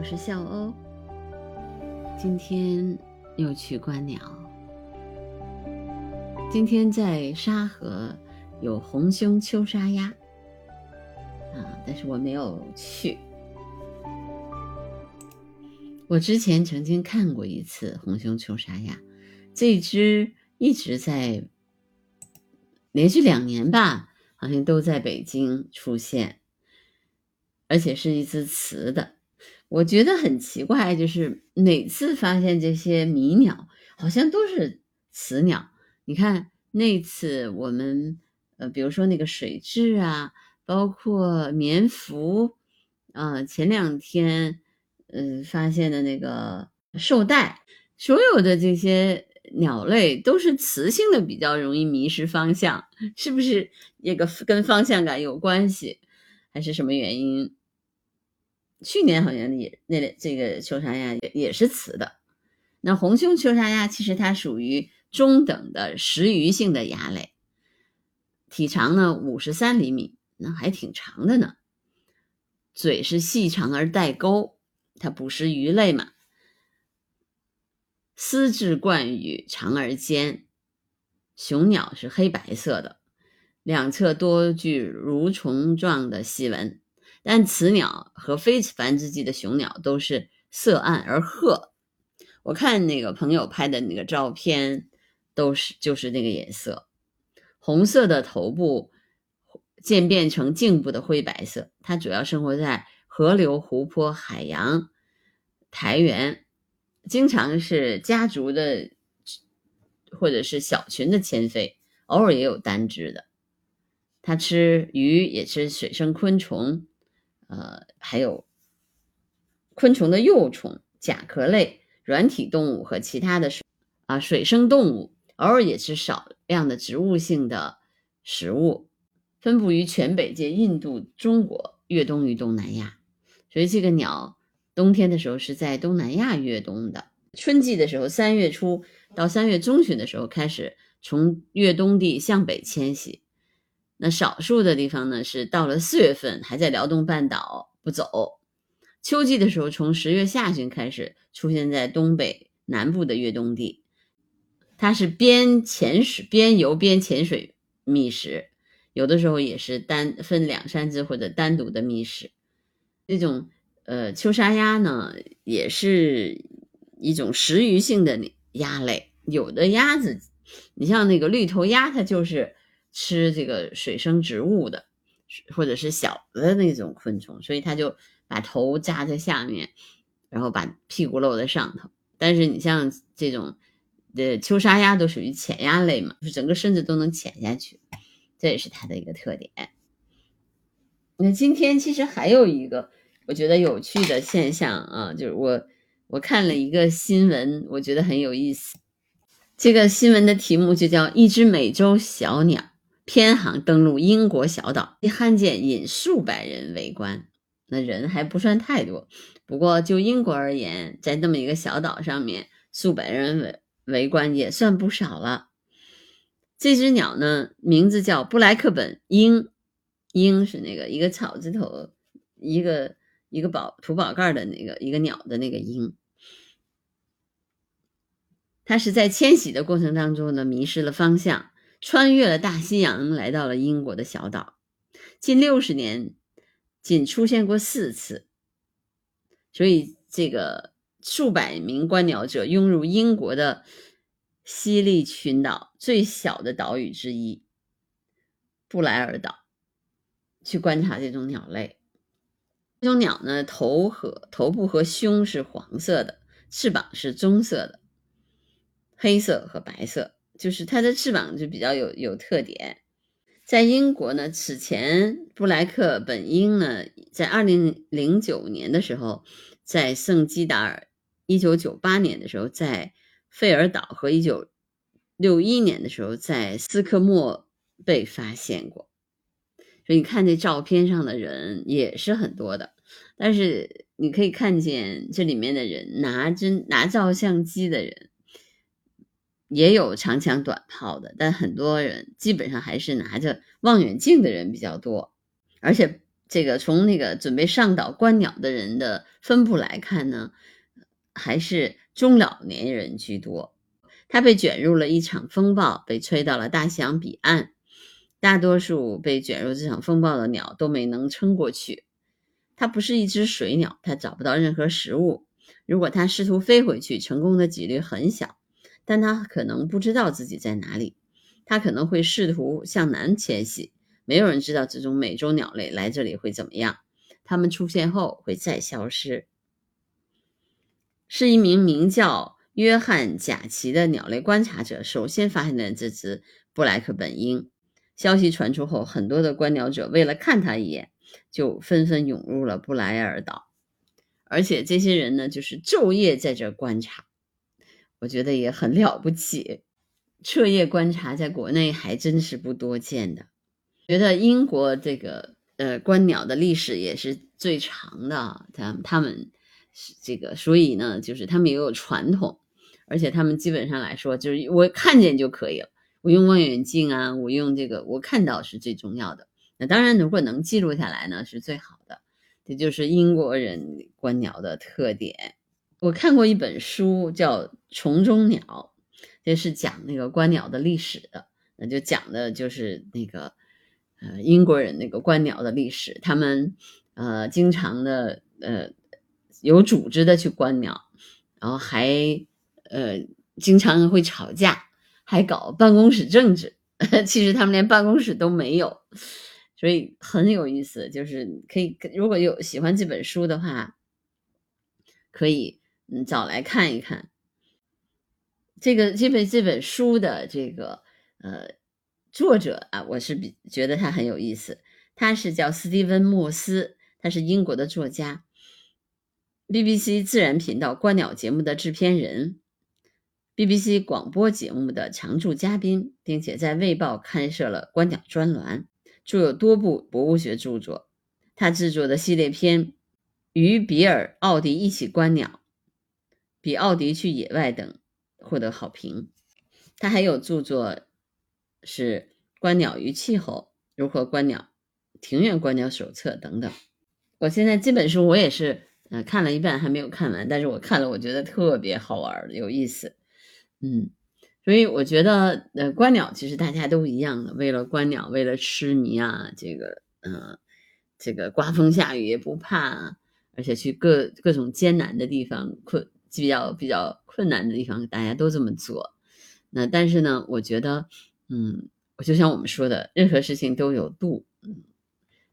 我是笑欧，今天又去观鸟。今天在沙河有红胸秋沙鸭啊，但是我没有去。我之前曾经看过一次红胸秋沙鸭，这只一直在连续两年吧，好像都在北京出现，而且是一只雌的。我觉得很奇怪，就是每次发现这些迷鸟，好像都是雌鸟。你看那次我们，呃，比如说那个水蛭啊，包括棉蝠，啊，前两天，嗯，发现的那个绶带，所有的这些鸟类都是雌性的，比较容易迷失方向，是不是？这个跟方向感有关系，还是什么原因？去年好像也那这个秋沙鸭也也是雌的，那红胸秋沙鸭其实它属于中等的食鱼性的鸭类，体长呢五十三厘米，那还挺长的呢。嘴是细长而带钩，它捕食鱼类嘛。丝质冠羽长而尖，雄鸟是黑白色的，两侧多具蠕虫状的细纹。但雌鸟和非繁殖季的雄鸟都是色暗而褐，我看那个朋友拍的那个照片，都是就是那个颜色，红色的头部渐变成颈部的灰白色。它主要生活在河流、湖泊、海洋、苔原，经常是家族的或者是小群的迁飞，偶尔也有单只的。它吃鱼，也吃水生昆虫。呃，还有昆虫的幼虫、甲壳类、软体动物和其他的水啊水生动物，偶尔也吃少量的植物性的食物，分布于全北界、印度、中国，越冬于东南亚。所以这个鸟冬天的时候是在东南亚越冬的，春季的时候三月初到三月中旬的时候开始从越冬地向北迁徙。那少数的地方呢，是到了四月份还在辽东半岛不走。秋季的时候，从十月下旬开始出现在东北南部的越冬地。它是边潜水边游边潜水觅食，有的时候也是单分两三只或者单独的觅食。这种呃秋沙鸭呢，也是一种食鱼性的鸭类。有的鸭子，你像那个绿头鸭，它就是。吃这个水生植物的，或者是小的那种昆虫，所以它就把头扎在下面，然后把屁股露在上头。但是你像这种呃秋沙鸭都属于潜鸭类嘛，就整个身子都能潜下去，这也是它的一个特点。那今天其实还有一个我觉得有趣的现象啊，就是我我看了一个新闻，我觉得很有意思。这个新闻的题目就叫“一只美洲小鸟”。偏航登陆英国小岛，罕见引数百人围观，那人还不算太多。不过就英国而言，在这么一个小岛上面，数百人围围观也算不少了。这只鸟呢，名字叫布莱克本鹰，鹰是那个一个草字头，一个一个宝土宝盖的那个一个鸟的那个鹰。它是在迁徙的过程当中呢，迷失了方向。穿越了大西洋，来到了英国的小岛。近六十年，仅出现过四次。所以，这个数百名观鸟者涌入英国的西利群岛最小的岛屿之一——布莱尔岛，去观察这种鸟类。这种鸟呢，头和头部和胸是黄色的，翅膀是棕色的，黑色和白色。就是它的翅膀就比较有有特点，在英国呢，此前布莱克本鹰呢，在二零零九年的时候，在圣基达尔，一九九八年的时候在费尔岛和一九六一年的时候在斯科莫被发现过，所以你看这照片上的人也是很多的，但是你可以看见这里面的人拿针拿照相机的人。也有长枪短炮的，但很多人基本上还是拿着望远镜的人比较多。而且这个从那个准备上岛观鸟的人的分布来看呢，还是中老年人居多。他被卷入了一场风暴，被吹到了大西洋彼岸。大多数被卷入这场风暴的鸟都没能撑过去。它不是一只水鸟，它找不到任何食物。如果它试图飞回去，成功的几率很小，但他可能不知道自己在哪里。他可能会试图向南迁徙。没有人知道这种美洲鸟类来这里会怎么样。它们出现后会再消失。是一名名叫。约翰·贾奇的鸟类观察者首先发现了这只布莱克本鹰。消息传出后，很多的观鸟者为了看它一眼，就纷纷涌入了布莱尔岛。而且这些人呢，就是昼夜在这观察，我觉得也很了不起。彻夜观察在国内还真是不多见的。觉得英国这个呃观鸟的历史也是最长的，他他们这个，所以呢，就是他们也有传统。而且他们基本上来说，就是我看见就可以了。我用望远镜啊，我用这个，我看到是最重要的。那当然，如果能记录下来呢，是最好的。这就是英国人观鸟的特点。我看过一本书叫《虫中鸟》，这是讲那个观鸟的历史的。那就讲的就是那个呃英国人那个观鸟的历史。他们呃经常的呃有组织的去观鸟，然后还。呃，经常会吵架，还搞办公室政治。其实他们连办公室都没有，所以很有意思。就是可以，如果有喜欢这本书的话，可以嗯找来看一看。这个这本这本书的这个呃作者啊，我是比觉得他很有意思。他是叫斯蒂芬·莫斯，他是英国的作家，BBC 自然频道观鸟节目的制片人。BBC 广播节目的常驻嘉宾，并且在《卫报》开设了观鸟专栏，著有多部博物学著作。他制作的系列片《与比尔·奥迪一起观鸟》、《比奥迪去野外》等获得好评。他还有著作是《观鸟与气候》、《如何观鸟》、《庭院观鸟手册》等等。我现在这本书我也是，呃，看了一半还没有看完，但是我看了，我觉得特别好玩，有意思。嗯，所以我觉得，呃，观鸟其实大家都一样的，为了观鸟，为了痴迷啊，这个，嗯，这个刮风下雨也不怕，而且去各各种艰难的地方，困比较比较困难的地方，大家都这么做。那但是呢，我觉得，嗯，我就像我们说的，任何事情都有度，嗯，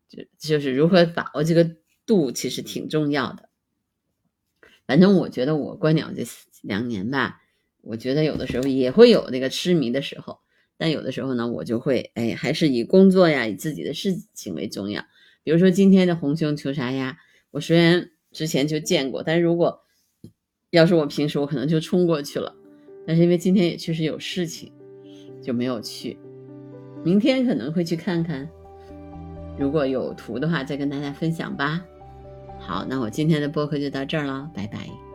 就就是如何把握这个度，其实挺重要的。反正我觉得我观鸟这两年吧。我觉得有的时候也会有那个痴迷的时候，但有的时候呢，我就会哎，还是以工作呀，以自己的事情为重要。比如说今天的红胸求沙鸭，我虽然之前就见过，但如果要是我平时，我可能就冲过去了。但是因为今天也确实有事情，就没有去。明天可能会去看看，如果有图的话，再跟大家分享吧。好，那我今天的播客就到这儿了，拜拜。